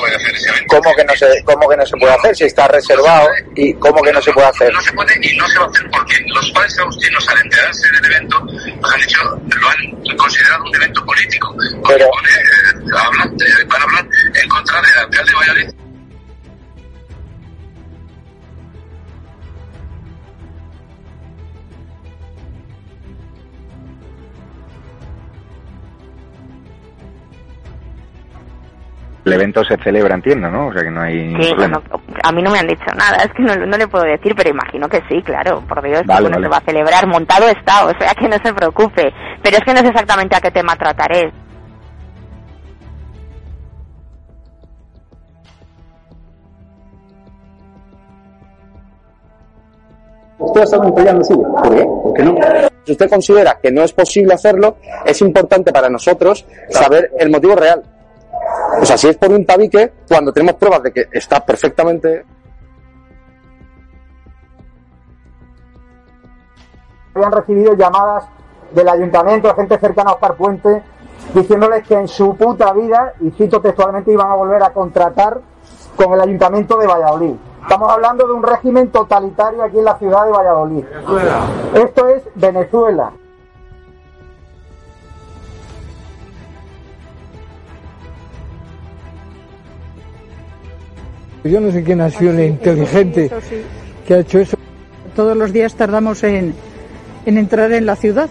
puede hacer ese evento. ¿Cómo que no se, cómo que no se puede hacer? Si está reservado y cómo que no se puede hacer. No se puede y no se va a hacer porque los padres agustinos al enterarse del evento nos han hecho, lo han considerado un evento político. Pero- pone, eh, hablan, eh, van a hablar en contra del alcalde de Valladolid. El evento se celebra, entiendo, ¿no? O sea que no hay Sí, problema. bueno, a mí no me han dicho nada, es que no, no le puedo decir, pero imagino que sí, claro, por Dios, que Vale, bueno, vale. se va a celebrar, montado está, o sea que no se preocupe, pero es que no sé exactamente a qué tema trataré. Usted está apoyando suyo. ¿Por qué? ¿Por qué no? Si usted considera que no es posible hacerlo, es importante para nosotros saber el motivo real. O sea, si es por un tabique, cuando tenemos pruebas de que está perfectamente habían recibido llamadas del ayuntamiento, de gente cercana a Oscar Puente, diciéndoles que en su puta vida, y cito textualmente, iban a volver a contratar con el ayuntamiento de Valladolid. Estamos hablando de un régimen totalitario aquí en la ciudad de Valladolid. Esto es Venezuela. Yo no sé quién ha sido el inteligente que ha hecho eso. Todos los días tardamos en, en entrar en la ciudad.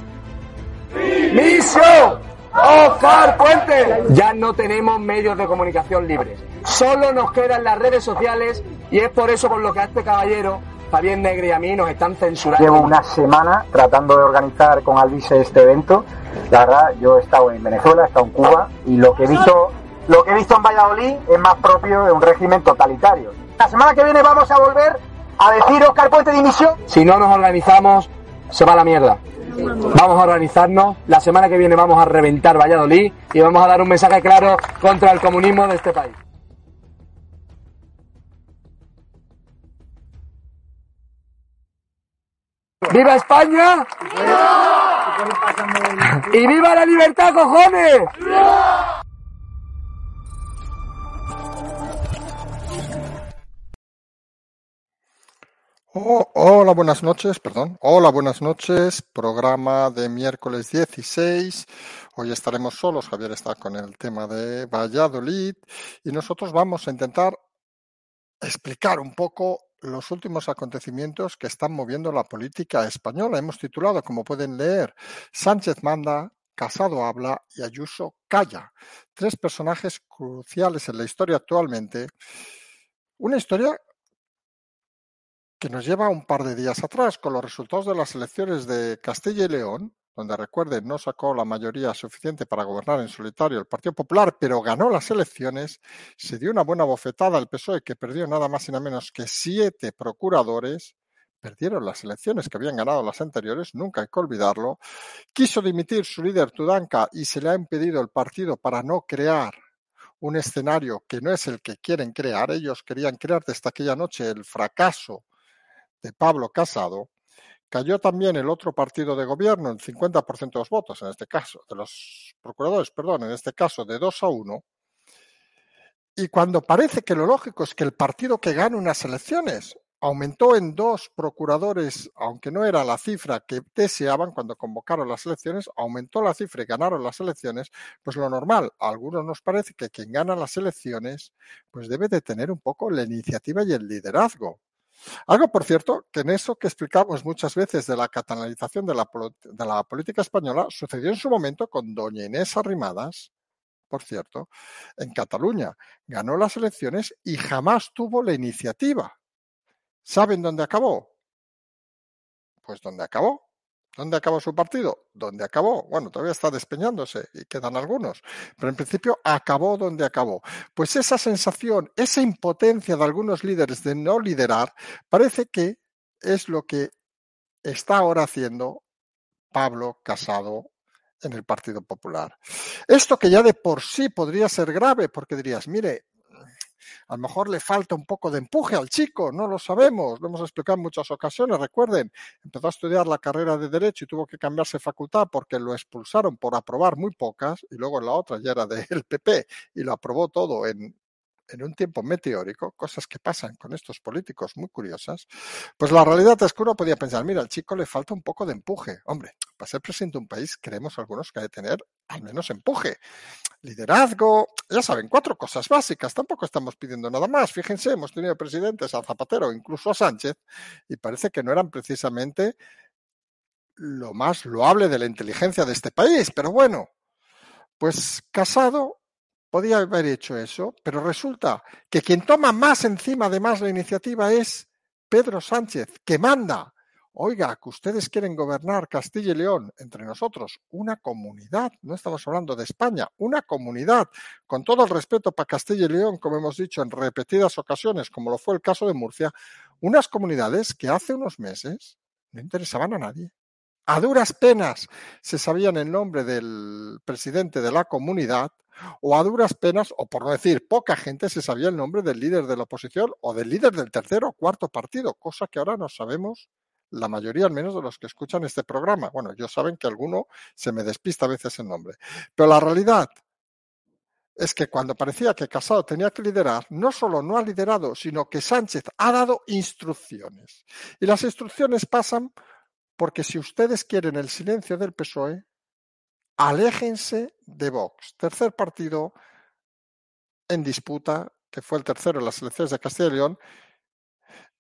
¡Miso! ¡Oscar Puente! Ya no tenemos medios de comunicación libres. Solo nos quedan las redes sociales y es por eso por lo que a este caballero, Fabián Negre y a mí nos están censurando. Llevo una semana tratando de organizar con Alvise este evento. La verdad, yo he estado en Venezuela, he estado en Cuba y lo que he visto, lo que he visto en Valladolid es más propio de un régimen totalitario. La semana que viene vamos a volver a decir Oscar Puente dimisión. Si no nos organizamos, se va a la mierda. Vamos a organizarnos. La semana que viene vamos a reventar Valladolid y vamos a dar un mensaje claro contra el comunismo de este país. ¡Viva España! ¡Y viva la libertad, cojones! Oh, hola, buenas noches, perdón. Hola, buenas noches. Programa de miércoles 16. Hoy estaremos solos. Javier está con el tema de Valladolid y nosotros vamos a intentar explicar un poco los últimos acontecimientos que están moviendo la política española. Hemos titulado, como pueden leer, Sánchez manda, Casado habla y Ayuso calla. Tres personajes cruciales en la historia actualmente. Una historia que nos lleva un par de días atrás con los resultados de las elecciones de Castilla y León, donde recuerden no sacó la mayoría suficiente para gobernar en solitario el Partido Popular, pero ganó las elecciones, se dio una buena bofetada al PSOE que perdió nada más y nada menos que siete procuradores, perdieron las elecciones que habían ganado las anteriores, nunca hay que olvidarlo, quiso dimitir su líder Tudanca y se le ha impedido el partido para no crear un escenario que no es el que quieren crear, ellos querían crear desde aquella noche el fracaso de Pablo Casado, cayó también el otro partido de gobierno en 50% de los votos, en este caso, de los procuradores, perdón, en este caso de 2 a 1. Y cuando parece que lo lógico es que el partido que gane unas elecciones aumentó en dos procuradores, aunque no era la cifra que deseaban cuando convocaron las elecciones, aumentó la cifra y ganaron las elecciones, pues lo normal, a algunos nos parece que quien gana las elecciones, pues debe de tener un poco la iniciativa y el liderazgo. Algo, por cierto, que en eso que explicamos muchas veces de la catalanización de la, de la, política española sucedió en su momento con doña Inés Arrimadas, por cierto, en Cataluña. Ganó las elecciones y jamás tuvo la iniciativa. ¿Saben dónde acabó? Pues dónde acabó. ¿Dónde acabó su partido? ¿Dónde acabó? Bueno, todavía está despeñándose y quedan algunos, pero en principio acabó donde acabó. Pues esa sensación, esa impotencia de algunos líderes de no liderar, parece que es lo que está ahora haciendo Pablo Casado en el Partido Popular. Esto que ya de por sí podría ser grave, porque dirías, mire, a lo mejor le falta un poco de empuje al chico, no lo sabemos, lo hemos explicado en muchas ocasiones, recuerden, empezó a estudiar la carrera de Derecho y tuvo que cambiarse facultad porque lo expulsaron por aprobar muy pocas y luego en la otra ya era del PP y lo aprobó todo en en un tiempo meteórico, cosas que pasan con estos políticos muy curiosas, pues la realidad es que uno podía pensar, mira, al chico le falta un poco de empuje. Hombre, para ser presidente de un país creemos algunos que hay que tener al menos empuje. Liderazgo, ya saben, cuatro cosas básicas, tampoco estamos pidiendo nada más. Fíjense, hemos tenido presidentes a Zapatero, incluso a Sánchez, y parece que no eran precisamente lo más loable de la inteligencia de este país, pero bueno, pues Casado podía haber hecho eso, pero resulta que quien toma más encima además la iniciativa es Pedro Sánchez, que manda. Oiga, que ustedes quieren gobernar Castilla y León entre nosotros, una comunidad, no estamos hablando de España, una comunidad, con todo el respeto para Castilla y León, como hemos dicho en repetidas ocasiones, como lo fue el caso de Murcia, unas comunidades que hace unos meses no interesaban a nadie. A duras penas se sabían el nombre del presidente de la comunidad, o a duras penas, o por no decir poca gente, se sabía el nombre del líder de la oposición o del líder del tercero o cuarto partido, cosa que ahora no sabemos la mayoría al menos de los que escuchan este programa. Bueno, yo saben que alguno se me despista a veces el nombre. Pero la realidad es que cuando parecía que Casado tenía que liderar, no solo no ha liderado, sino que Sánchez ha dado instrucciones. Y las instrucciones pasan porque si ustedes quieren el silencio del PSOE, aléjense de Vox. Tercer partido en disputa, que fue el tercero en las elecciones de Castilla y León,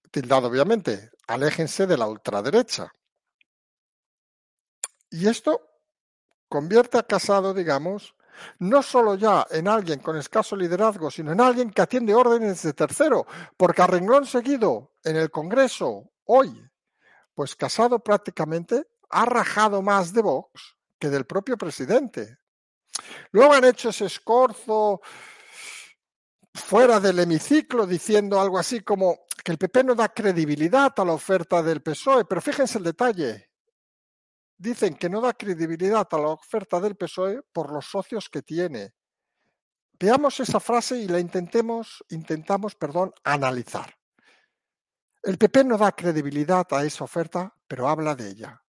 tildado obviamente, aléjense de la ultraderecha. Y esto convierte a Casado, digamos, no solo ya en alguien con escaso liderazgo, sino en alguien que atiende órdenes de tercero, porque a renglón seguido en el Congreso hoy pues Casado prácticamente ha rajado más de Vox que del propio presidente. Luego han hecho ese escorzo fuera del hemiciclo diciendo algo así como que el PP no da credibilidad a la oferta del PSOE, pero fíjense el detalle. Dicen que no da credibilidad a la oferta del PSOE por los socios que tiene. Veamos esa frase y la intentemos, intentamos, perdón, analizar. El PP no da credibilidad a esa oferta, pero habla de ella.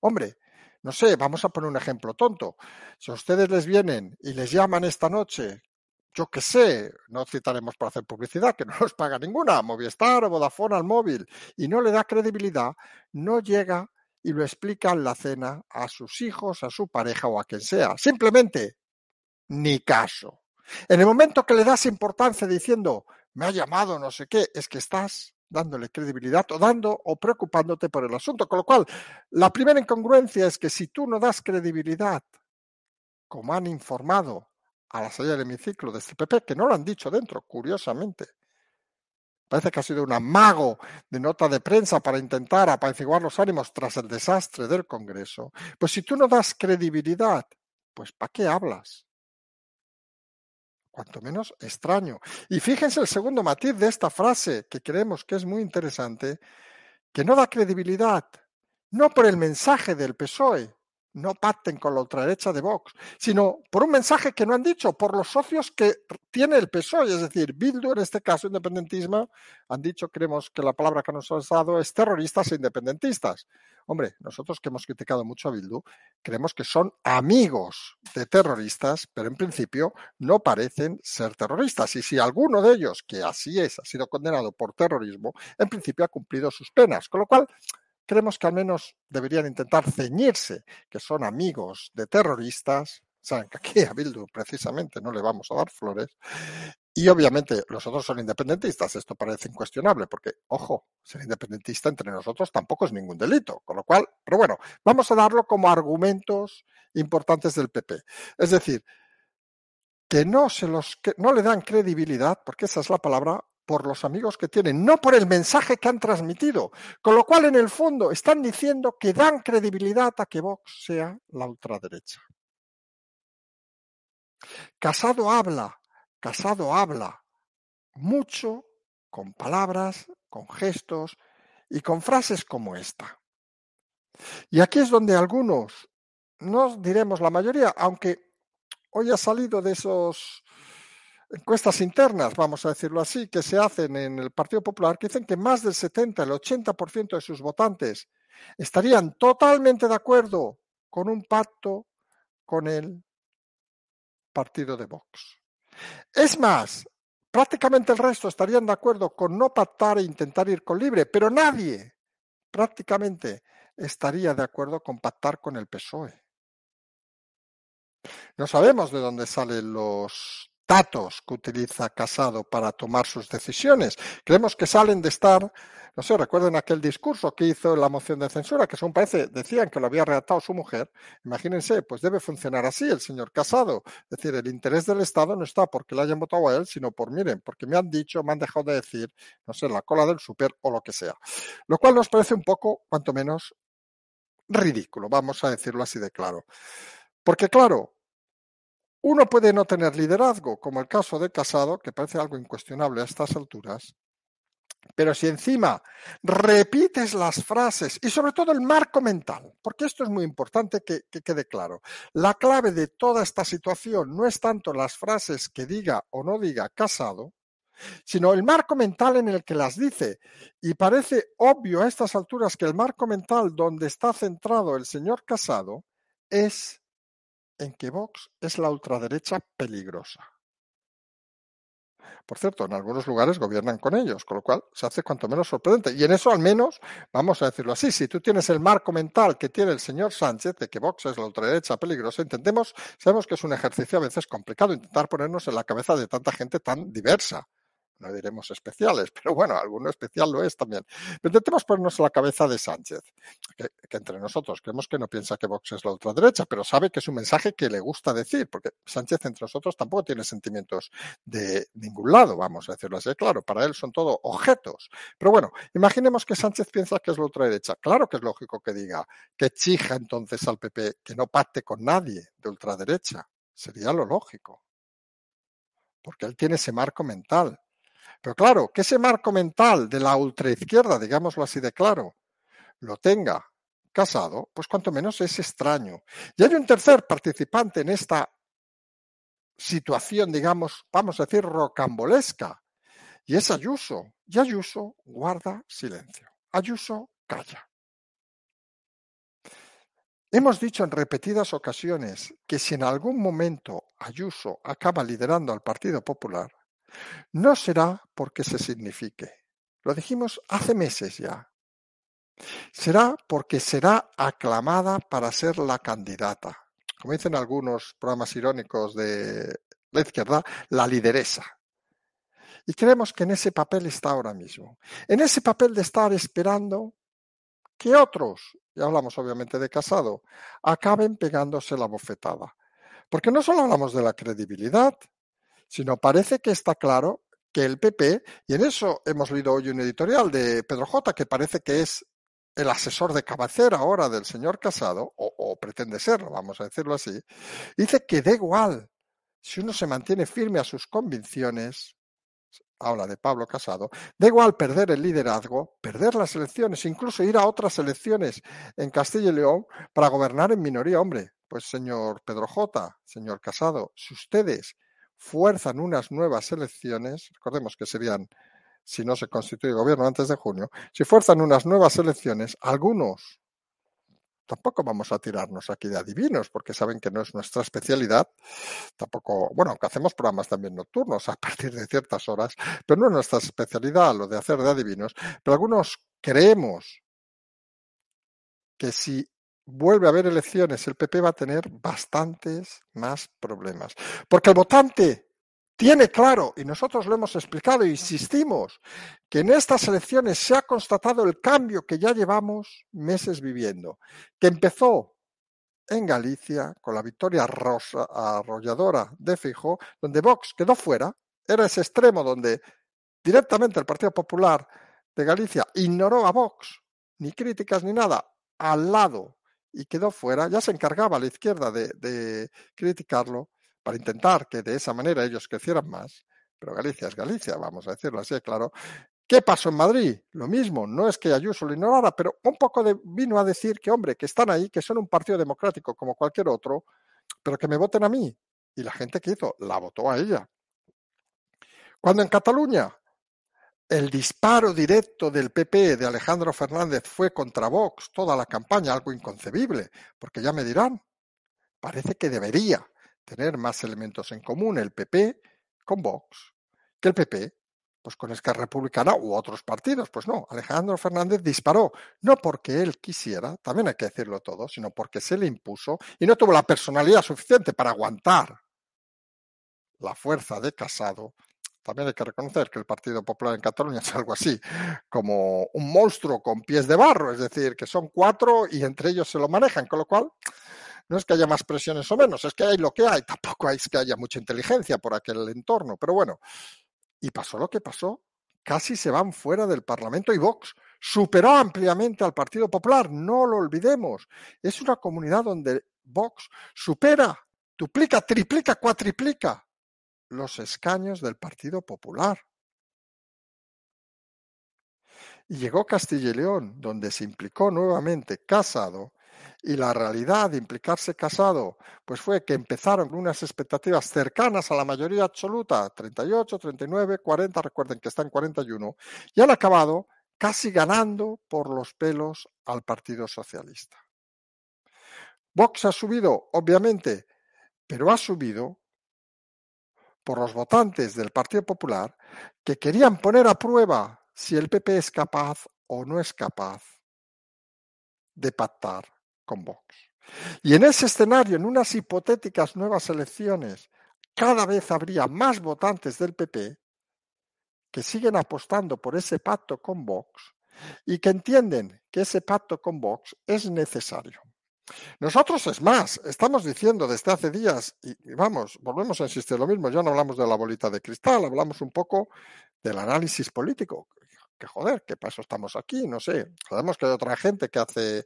Hombre, no sé, vamos a poner un ejemplo tonto. Si a ustedes les vienen y les llaman esta noche, yo qué sé, no citaremos para hacer publicidad, que no nos paga ninguna, Movistar o Vodafone al móvil, y no le da credibilidad, no llega y lo explica en la cena a sus hijos, a su pareja o a quien sea. Simplemente, ni caso. En el momento que le das importancia diciendo, me ha llamado no sé qué, es que estás dándole credibilidad o dando o preocupándote por el asunto. Con lo cual, la primera incongruencia es que si tú no das credibilidad, como han informado a la salida del hemiciclo de este PP, que no lo han dicho dentro, curiosamente, parece que ha sido un amago de nota de prensa para intentar apaciguar los ánimos tras el desastre del Congreso, pues si tú no das credibilidad, pues ¿para qué hablas? Cuanto menos extraño. Y fíjense el segundo matiz de esta frase, que creemos que es muy interesante, que no da credibilidad, no por el mensaje del PSOE, no pacten con la ultraderecha de Vox, sino por un mensaje que no han dicho, por los socios que tiene el PSOE, es decir, Bildu, en este caso independentismo, han dicho, creemos que la palabra que nos ha dado es terroristas e independentistas. Hombre, nosotros que hemos criticado mucho a Bildu, creemos que son amigos de terroristas, pero en principio no parecen ser terroristas. Y si alguno de ellos, que así es, ha sido condenado por terrorismo, en principio ha cumplido sus penas. Con lo cual, creemos que al menos deberían intentar ceñirse, que son amigos de terroristas, saben que aquí a Bildu precisamente no le vamos a dar flores, y obviamente los otros son independentistas, esto parece incuestionable, porque, ojo, ser independentista entre nosotros tampoco es ningún delito, con lo cual, pero bueno, vamos a darlo como argumentos importantes del PP. Es decir, que no, se los, que no le dan credibilidad, porque esa es la palabra, por los amigos que tienen, no por el mensaje que han transmitido. Con lo cual, en el fondo, están diciendo que dan credibilidad a que Vox sea la ultraderecha. Casado habla, Casado habla mucho con palabras, con gestos y con frases como esta. Y aquí es donde algunos, no diremos la mayoría, aunque hoy ha salido de esos encuestas internas, vamos a decirlo así, que se hacen en el Partido Popular, dicen que más del 70, el 80% de sus votantes estarían totalmente de acuerdo con un pacto con el partido de Vox. Es más, prácticamente el resto estarían de acuerdo con no pactar e intentar ir con libre, pero nadie prácticamente estaría de acuerdo con pactar con el PSOE. No sabemos de dónde salen los datos que utiliza Casado para tomar sus decisiones. Creemos que salen de estar, no sé, recuerden aquel discurso que hizo en la moción de censura, que según parece decían que lo había redactado su mujer. Imagínense, pues debe funcionar así el señor Casado. Es decir, el interés del Estado no está porque le hayan votado a él, sino por, miren, porque me han dicho, me han dejado de decir, no sé, la cola del super o lo que sea. Lo cual nos parece un poco, cuanto menos, ridículo, vamos a decirlo así de claro. Porque claro, uno puede no tener liderazgo, como el caso de Casado, que parece algo incuestionable a estas alturas, pero si encima repites las frases y sobre todo el marco mental, porque esto es muy importante que, que, quede claro, la clave de toda esta situación no es tanto las frases que diga o no diga Casado, sino el marco mental en el que las dice. Y parece obvio a estas alturas que el marco mental donde está centrado el señor Casado es en que Vox es la ultraderecha peligrosa. Por cierto, en algunos lugares gobiernan con ellos, con lo cual se hace cuanto menos sorprendente. Y en eso al menos, vamos a decirlo así, si tú tienes el marco mental que tiene el señor Sánchez de que Vox es la ultraderecha peligrosa, intentemos, sabemos que es un ejercicio a veces complicado intentar ponernos en la cabeza de tanta gente tan diversa no diremos especiales, pero bueno, alguno especial lo es también. Pero intentemos ponernos la cabeza de Sánchez, que, entre nosotros creemos que no piensa que Vox es la ultraderecha, pero sabe que es un mensaje que le gusta decir, porque Sánchez entre nosotros tampoco tiene sentimientos de ningún lado, vamos a decirlo así, claro, para él son todo objetos. Pero bueno, imaginemos que Sánchez piensa que es la ultraderecha. Claro que es lógico que diga que exija entonces al PP que no pacte con nadie de ultraderecha. Sería lo lógico. Porque él tiene ese marco mental pero claro, que ese marco mental de la ultraizquierda, digámoslo así de claro, lo tenga casado, pues cuanto menos es extraño. Y hay un tercer participante en esta situación, digamos, vamos a decir, rocambolesca, y es Ayuso. Y Ayuso guarda silencio. Ayuso calla. Hemos dicho en repetidas ocasiones que si en algún momento Ayuso acaba liderando al Partido Popular, no será porque se signifique. Lo dijimos hace meses ya. Será porque será aclamada para ser la candidata. Como dicen algunos programas irónicos de la izquierda, la lideresa. Y creemos que en ese papel está ahora mismo. En ese papel de estar esperando que otros, y hablamos obviamente de Casado, acaben pegándose la bofetada. Porque no solo hablamos de la credibilidad, sino parece que está claro que el PP, y en eso hemos leído hoy un editorial de Pedro J, que parece que es el asesor de cabecera ahora del señor Casado, o, pretende serlo, vamos a decirlo así, dice que da igual si uno se mantiene firme a sus convicciones, habla de Pablo Casado, da igual perder el liderazgo, perder las elecciones, incluso ir a otras elecciones en Castilla y León para gobernar en minoría. Hombre, pues señor Pedro J, señor Casado, si ustedes fuerzan unas nuevas elecciones, recordemos que serían, si no se constituye gobierno antes de junio, si fuerzan unas nuevas elecciones, algunos, tampoco vamos a tirarnos aquí de adivinos, porque saben que no es nuestra especialidad, tampoco, bueno, aunque hacemos programas también nocturnos a partir de ciertas horas, pero no es nuestra especialidad lo de hacer de adivinos, pero algunos creemos que si vuelve a haber elecciones, el PP va a tener bastantes más problemas. Porque el votante tiene claro, y nosotros lo hemos explicado e insistimos, que en estas elecciones se ha constatado el cambio que ya llevamos meses viviendo, que empezó en Galicia con la victoria rosa, arrolladora de Fijo, donde Vox quedó fuera, era ese extremo donde directamente el Partido Popular de Galicia ignoró a Vox, ni críticas ni nada, al lado y quedó fuera. Ya se encargaba la izquierda de, criticarlo para intentar que de esa manera ellos crecieran más. Pero Galicia es Galicia, vamos a decirlo así, claro. ¿Qué pasó en Madrid? Lo mismo, no es que Ayuso lo ignorara, pero un poco de, vino a decir que, hombre, que están ahí, que son un partido democrático como cualquier otro, pero que me voten a mí. Y la gente que hizo, la votó a ella. Cuando en Cataluña el disparo directo del PP de Alejandro Fernández fue contra Vox, toda la campaña, algo inconcebible, porque ya me dirán, parece que debería tener más elementos en común el PP con Vox. que el PP, pues con Esquerra Republicana u otros partidos, pues no, Alejandro Fernández disparó, no porque él quisiera, también hay que decirlo todo, sino porque se le impuso y no tuvo la personalidad suficiente para aguantar la fuerza de Casado. También hay que reconocer que el Partido Popular en Cataluña es algo así, como un monstruo con pies de barro, es decir, que son cuatro y entre ellos se lo manejan, con lo cual no es que haya más presiones o menos, es que hay lo que hay, tampoco es que haya mucha inteligencia por aquel entorno, pero bueno, y pasó lo que pasó, casi se van fuera del Parlamento y Vox superó ampliamente al Partido Popular, no lo olvidemos, es una comunidad donde Vox supera, duplica, triplica, cuatriplica los escaños del Partido Popular. Y llegó Castilla y León, donde se implicó nuevamente Casado, y la realidad de implicarse Casado, pues fue que empezaron con unas expectativas cercanas a la mayoría absoluta, 38, 39, 40, recuerden que está en 41, y han acabado casi ganando por los pelos al Partido Socialista. Vox ha subido, obviamente, pero ha subido por los votantes del Partido Popular que querían poner a prueba si el PP es capaz o no es capaz de pactar con Vox. Y en ese escenario, en unas hipotéticas nuevas elecciones, cada vez habría más votantes del PP que siguen apostando por ese pacto con Vox y que entienden que ese pacto con Vox es necesario. Nosotros, es más, estamos diciendo desde hace días, y, vamos, volvemos a insistir lo mismo, ya no hablamos de la bolita de cristal, hablamos un poco del análisis político. Que joder, ¿qué paso estamos aquí? No sé. Sabemos que hay otra gente que hace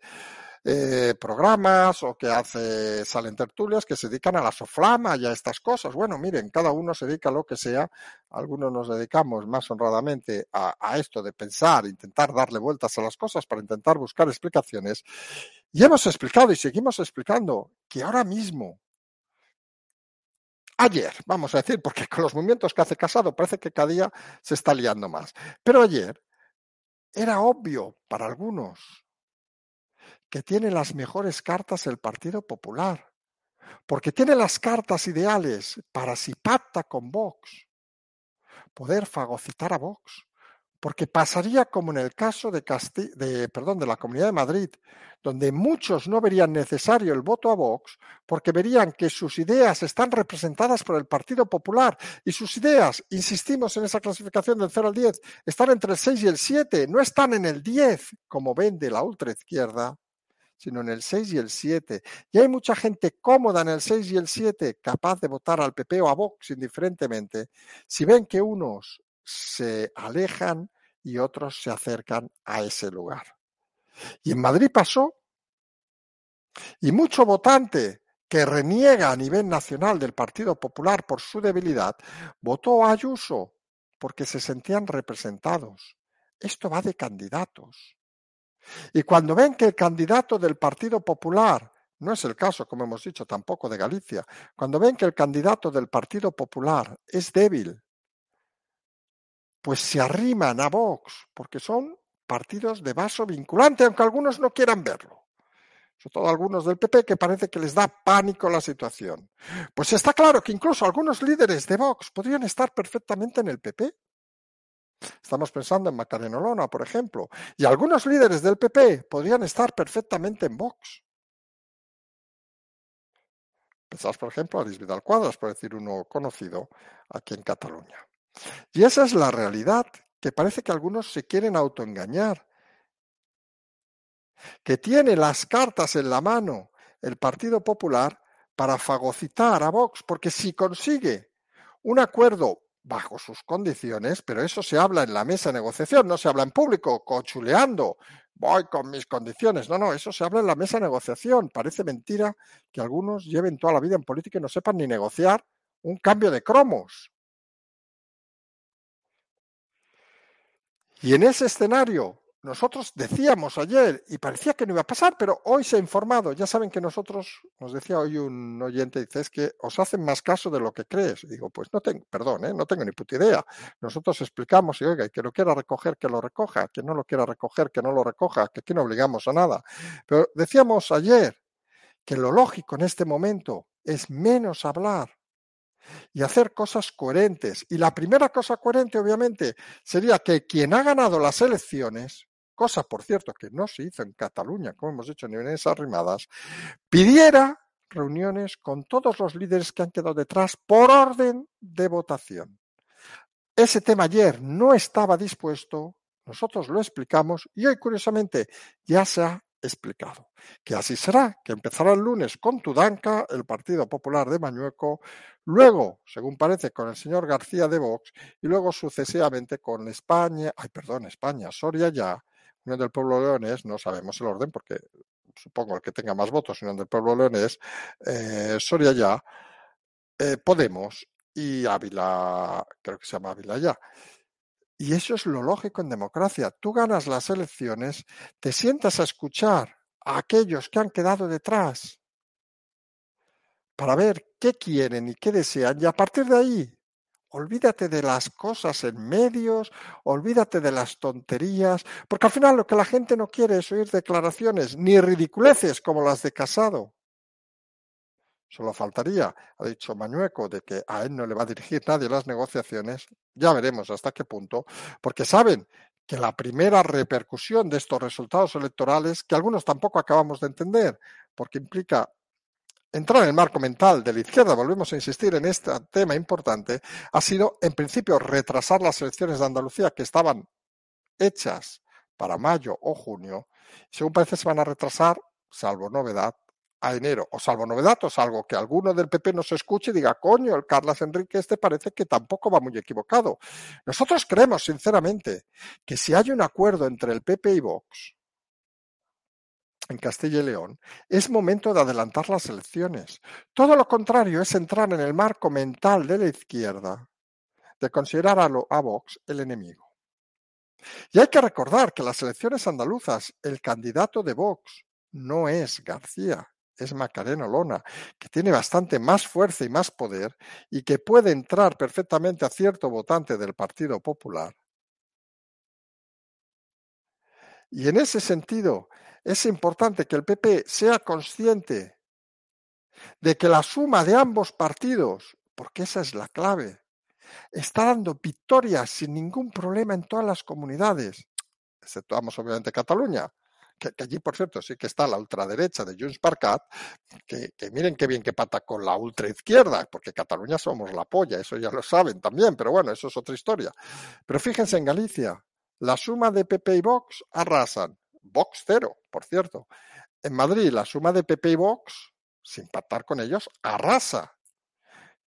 eh, programas o que hace, salen tertulias que se dedican a la soflama y a estas cosas. Bueno, miren, cada uno se dedica a lo que sea. Algunos nos dedicamos más honradamente a, a esto de pensar, intentar darle vueltas a las cosas para intentar buscar explicaciones. Y hemos explicado y seguimos explicando que ahora mismo, ayer, vamos a decir, porque con los movimientos que hace Casado parece que cada día se está liando más, pero ayer era obvio para algunos que tiene las mejores cartas el Partido Popular, porque tiene las cartas ideales para si pacta con Vox, poder fagocitar a Vox, porque pasaría como en el caso de, de, perdón, de la Comunidad de Madrid, donde muchos no verían necesario el voto a Vox porque verían que sus ideas están representadas por el Partido Popular y sus ideas, insistimos en esa clasificación del 0 al 10, están entre el 6 y el 7, no están en el 10 como vende la ultraizquierda, sino en el 6 y el 7. Y hay mucha gente cómoda en el 6 y el 7, capaz de votar al PP o a Vox indiferentemente, si ven que unos se alejan y otros se acercan a ese lugar. Y en Madrid pasó. Y mucho votante que reniega a nivel nacional del Partido Popular por su debilidad, votó a Ayuso porque se sentían representados. Esto va de candidatos. Y cuando ven que el candidato del Partido Popular, no es el caso, como hemos dicho, tampoco de Galicia, cuando ven que el candidato del Partido Popular es débil, pues se arriman a Vox, porque son partidos de vaso vinculante, aunque algunos no quieran verlo. Sobre todo algunos del PP que parece que les da pánico la situación. Pues está claro que incluso algunos líderes de Vox podrían estar perfectamente en el PP. Estamos pensando en Macarena Olona, por ejemplo, y algunos líderes del PP podrían estar perfectamente en Vox. Pensamos, por ejemplo, a Luis Vidal Cuadras, por decir uno conocido aquí en Cataluña. Y esa es la realidad, que parece que algunos se quieren autoengañar. Que tiene las cartas en la mano el Partido Popular para fagocitar a Vox, porque si consigue un acuerdo bajo sus condiciones, pero eso se habla en la mesa de negociación, no se habla en público, cochuleando, voy con mis condiciones. No, no, eso se habla en la mesa de negociación. Parece mentira que algunos lleven toda la vida en política y no sepan ni negociar un cambio de cromos. Y en ese escenario, nosotros decíamos ayer, y parecía que no iba a pasar, pero hoy se ha informado. Ya saben que nosotros, nos decía hoy un oyente, dice, es que os hacen más caso de lo que crees. Digo, pues no tengo, perdón, ¿eh? no tengo ni puta idea. Nosotros explicamos, y oiga, que lo quiera recoger, que lo recoja, que no lo quiera recoger, que no lo recoja, que aquí no obligamos a nada. Pero decíamos ayer que lo lógico en este momento es menos hablar y hacer cosas coherentes. Y la primera cosa coherente, obviamente, sería que quien ha ganado las elecciones, cosa por cierto que no se hizo en Cataluña, como hemos dicho en esas rimadas, pidiera reuniones con todos los líderes que han quedado detrás por orden de votación. Ese tema ayer no estaba dispuesto, nosotros lo explicamos y hoy curiosamente ya se ha explicado. Que así será, que empezará el lunes con Tudanca, el Partido Popular de Mañueco, luego, según parece, con el señor García de Vox y luego sucesivamente con España, ay perdón, España, Soria ya, Unión del Pueblo Leones, no sabemos el orden porque supongo el que tenga más votos, Unión del Pueblo Leones, eh, Soria ya, eh, Podemos y Ávila, creo que se llama Ávila ya. Y eso es lo lógico en democracia. Tú ganas las elecciones, te sientas a escuchar a aquellos que han quedado detrás para ver qué quieren y qué desean y a partir de ahí olvídate de las cosas en medios, olvídate de las tonterías, porque al final lo que la gente no quiere es oír declaraciones ni ridiculeces como las de Casado. Solo faltaría, ha dicho Mañueco, de que a él no le va a dirigir nadie las negociaciones. Ya veremos hasta qué punto, porque saben que la primera repercusión de estos resultados electorales, que algunos tampoco acabamos de entender, porque implica entrar en el marco mental de la izquierda, volvemos a insistir en este tema importante, ha sido en principio retrasar las elecciones de Andalucía que estaban hechas para mayo o junio, según parece se van a retrasar, salvo novedad, a enero, o salvo novedad, o salvo que alguno del PP nos escuche y diga, coño, el Carlos Enrique este parece que tampoco va muy equivocado. Nosotros creemos, sinceramente, que si hay un acuerdo entre el PP y Vox en Castilla y León, es momento de adelantar las elecciones. Todo lo contrario es entrar en el marco mental de la izquierda, de considerar a, a Vox el enemigo. Y hay que recordar que las elecciones andaluzas, el candidato de Vox no es García, es Macarena Lona, que tiene bastante más fuerza y más poder y que puede entrar perfectamente a cierto votante del Partido Popular. Y en ese sentido, es importante que el PP sea consciente de que la suma de ambos partidos, porque esa es la clave, está dando victorias sin ningún problema en todas las comunidades, exceptuamos obviamente Cataluña, que, allí, por cierto, sí que está la ultraderecha de Junts per Cat, que, miren qué bien que pata con la ultraizquierda, porque Cataluña somos la polla, eso ya lo saben también, pero bueno, eso es otra historia. Pero fíjense en Galicia, la suma de PP y Vox arrasan, Vox cero, por cierto. En Madrid, la suma de PP y Vox, sin pactar con ellos, arrasa.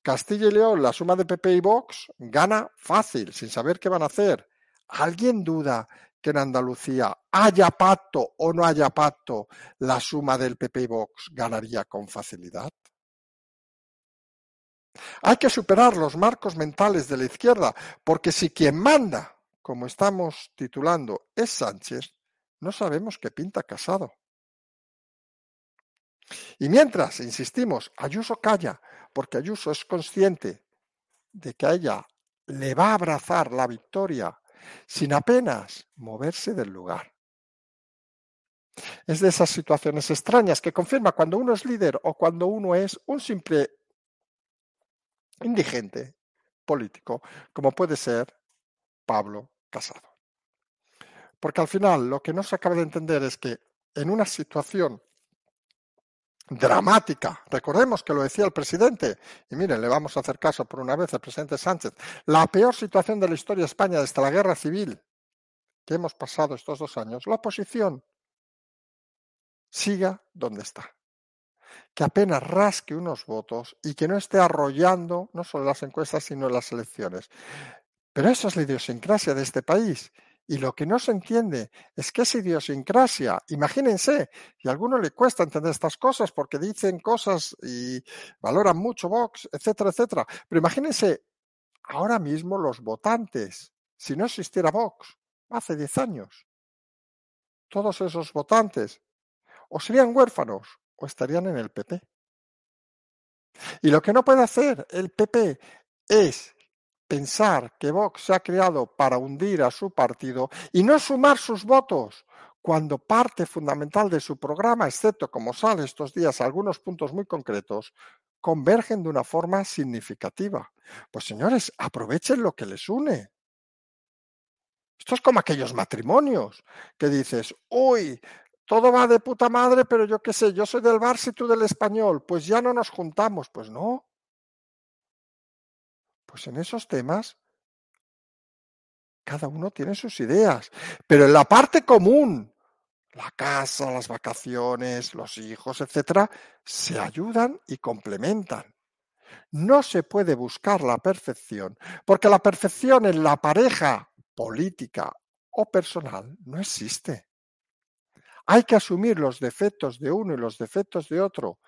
Castilla y León, la suma de PP y Vox, gana fácil, sin saber qué van a hacer. ¿Alguien duda que en Andalucía haya pacto o no haya pacto, la suma del PP y Vox ganaría con facilidad? Hay que superar los marcos mentales de la izquierda, porque si quien manda, como estamos titulando, es Sánchez, no sabemos qué pinta casado. Y mientras, insistimos, Ayuso calla, porque Ayuso es consciente de que a ella le va a abrazar la victoria sin apenas moverse del lugar. Es de esas situaciones extrañas que confirma cuando uno es líder o cuando uno es un simple indigente político, como puede ser Pablo Casado. Porque al final lo que no se acaba de entender es que en una situación dramática. Recordemos que lo decía el presidente, y miren, le vamos a hacer caso por una vez al presidente Sánchez, la peor situación de la historia de España desde la guerra civil que hemos pasado estos dos años, la oposición siga donde está. Que apenas rasque unos votos y que no esté arrollando no solo las encuestas, sino las elecciones. Pero esa es la idiosincrasia de este país y lo que no se entiende es que esa idiosincrasia, imagínense, y a alguno le cuesta entender estas cosas porque dicen cosas y valoran mucho Vox, etcétera, etcétera. Pero imagínense ahora mismo los votantes, si no existiera Vox, hace 10 años, todos esos votantes o serían huérfanos o estarían en el PP. Y lo que no puede hacer el PP es pensar que Vox se ha creado para hundir a su partido y no sumar sus votos cuando parte fundamental de su programa, excepto como sale estos días algunos puntos muy concretos, convergen de una forma significativa. Pues señores, aprovechen lo que les une. Esto es como aquellos matrimonios que dices, uy, todo va de puta madre, pero yo qué sé, yo soy del Barça y tú del español, pues ya no nos juntamos. Pues no. Pues en esos temas cada uno tiene sus ideas, pero en la parte común, la casa, las vacaciones, los hijos, etcétera, se ayudan y complementan. No se puede buscar la perfección, porque la perfección en la pareja política o personal no existe. Hay que asumir los defectos de uno y los defectos de otro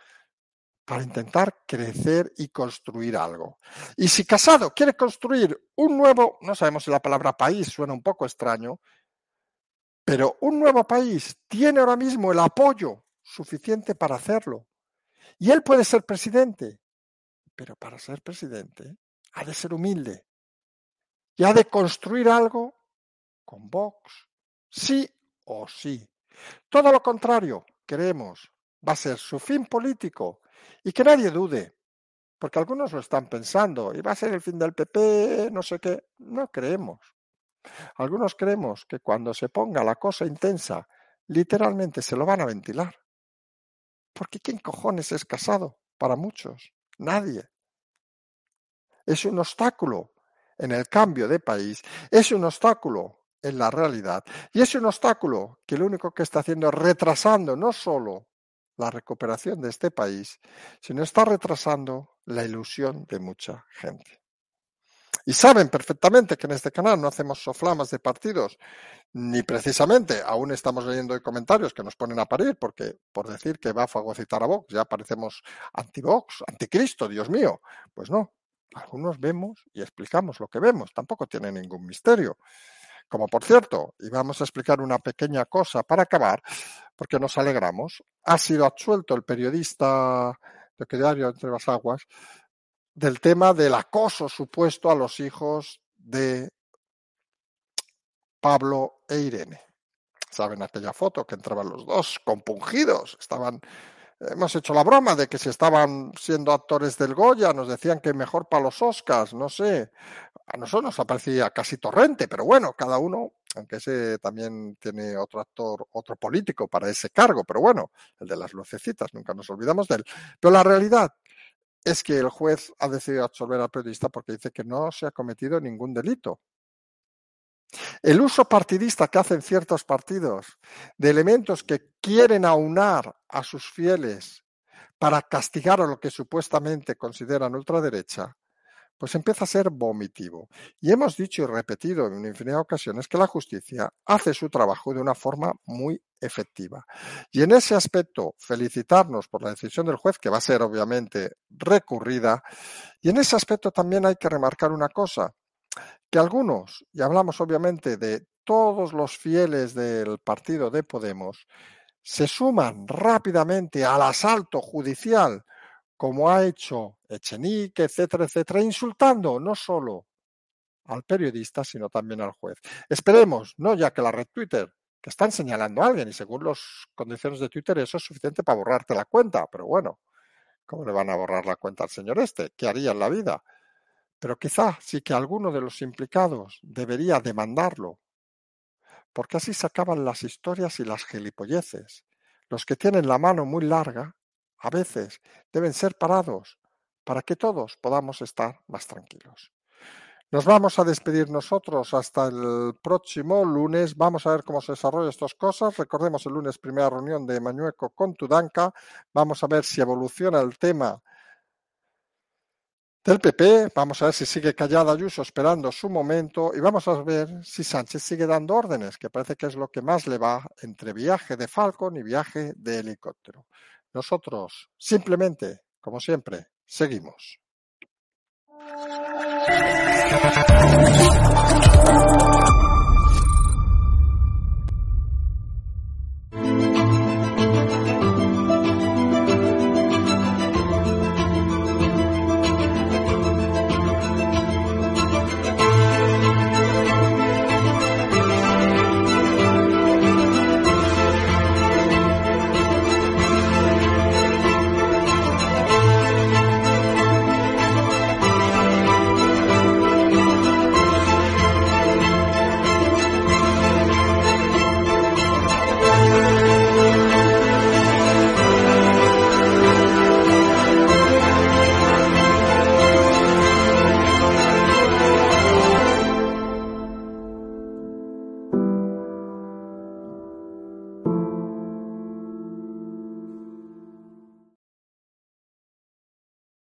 para intentar crecer y construir algo. Y si Casado quiere construir un nuevo, no sabemos si la palabra país suena un poco extraño, pero un nuevo país tiene ahora mismo el apoyo suficiente para hacerlo. Y él puede ser presidente, pero para ser presidente ha de ser humilde y ha de construir algo con Vox, sí o sí. Todo lo contrario, queremos, va a ser su fin político y que nadie dude, porque algunos lo están pensando, y va a ser el fin del PP, no sé qué, no creemos. Algunos creemos que cuando se ponga la cosa intensa, literalmente se lo van a ventilar. Porque ¿quién cojones es casado? Para muchos, nadie. Es un obstáculo en el cambio de país, es un obstáculo en la realidad y es un obstáculo que lo único que está haciendo es retrasando no solo la recuperación de este país, sino está retrasando la ilusión de mucha gente. Y saben perfectamente que en este canal no hacemos soflamas de partidos, ni precisamente, aún estamos leyendo comentarios que nos ponen a parir, porque por decir que va a fagocitar a Vox, ya parecemos anti-Vox, anticristo, Dios mío. Pues no, algunos vemos y explicamos lo que vemos, tampoco tiene ningún misterio. Como por cierto, y vamos a explicar una pequeña cosa para acabar, porque nos alegramos, ha sido absuelto el periodista de Diario Entre las Aguas del tema del acoso supuesto a los hijos de Pablo e Irene. ¿Saben aquella foto que entraban los dos compungidos? Estaban hemos hecho la broma de que si estaban siendo actores del Goya, nos decían que mejor para los Oscars, no sé. A nosotros nos aparecía casi torrente, pero bueno, cada uno, aunque ese también tiene otro actor, otro político para ese cargo, pero bueno, el de las lucecitas, nunca nos olvidamos de él. Pero la realidad es que el juez ha decidido absolver al periodista porque dice que no se ha cometido ningún delito. El uso partidista que hacen ciertos partidos de elementos que quieren aunar a sus fieles para castigar a lo que supuestamente consideran ultraderecha, pues empieza a ser vomitivo. Y hemos dicho y repetido en infinidad de ocasiones que la justicia hace su trabajo de una forma muy efectiva. Y en ese aspecto, felicitarnos por la decisión del juez, que va a ser obviamente recurrida. Y en ese aspecto también hay que remarcar una cosa, que algunos, y hablamos obviamente de todos los fieles del partido de Podemos, se suman rápidamente al asalto judicial, como ha hecho Echenique, etcétera, etcétera, insultando no solo al periodista, sino también al juez. Esperemos, no ya que la red Twitter, que están señalando a alguien y según las condiciones de Twitter eso es suficiente para borrarte la cuenta, pero bueno, ¿cómo le van a borrar la cuenta al señor este? ¿Qué haría en la vida? Pero quizá sí que alguno de los implicados debería demandarlo, porque así se acaban las historias y las gilipolleces. Los que tienen la mano muy larga, a veces, deben ser parados para que todos podamos estar más tranquilos. Nos vamos a despedir nosotros hasta el próximo lunes. Vamos a ver cómo se desarrollan estas cosas. Recordemos el lunes primera reunión de Mañueco con Tudanca. Vamos a ver si evoluciona el tema del PP. Vamos a ver si sigue callada Ayuso esperando su momento y vamos a ver si Sánchez sigue dando órdenes, que parece que es lo que más le va entre viaje de Falcon y viaje de helicóptero. Nosotros simplemente, como siempre, seguimos.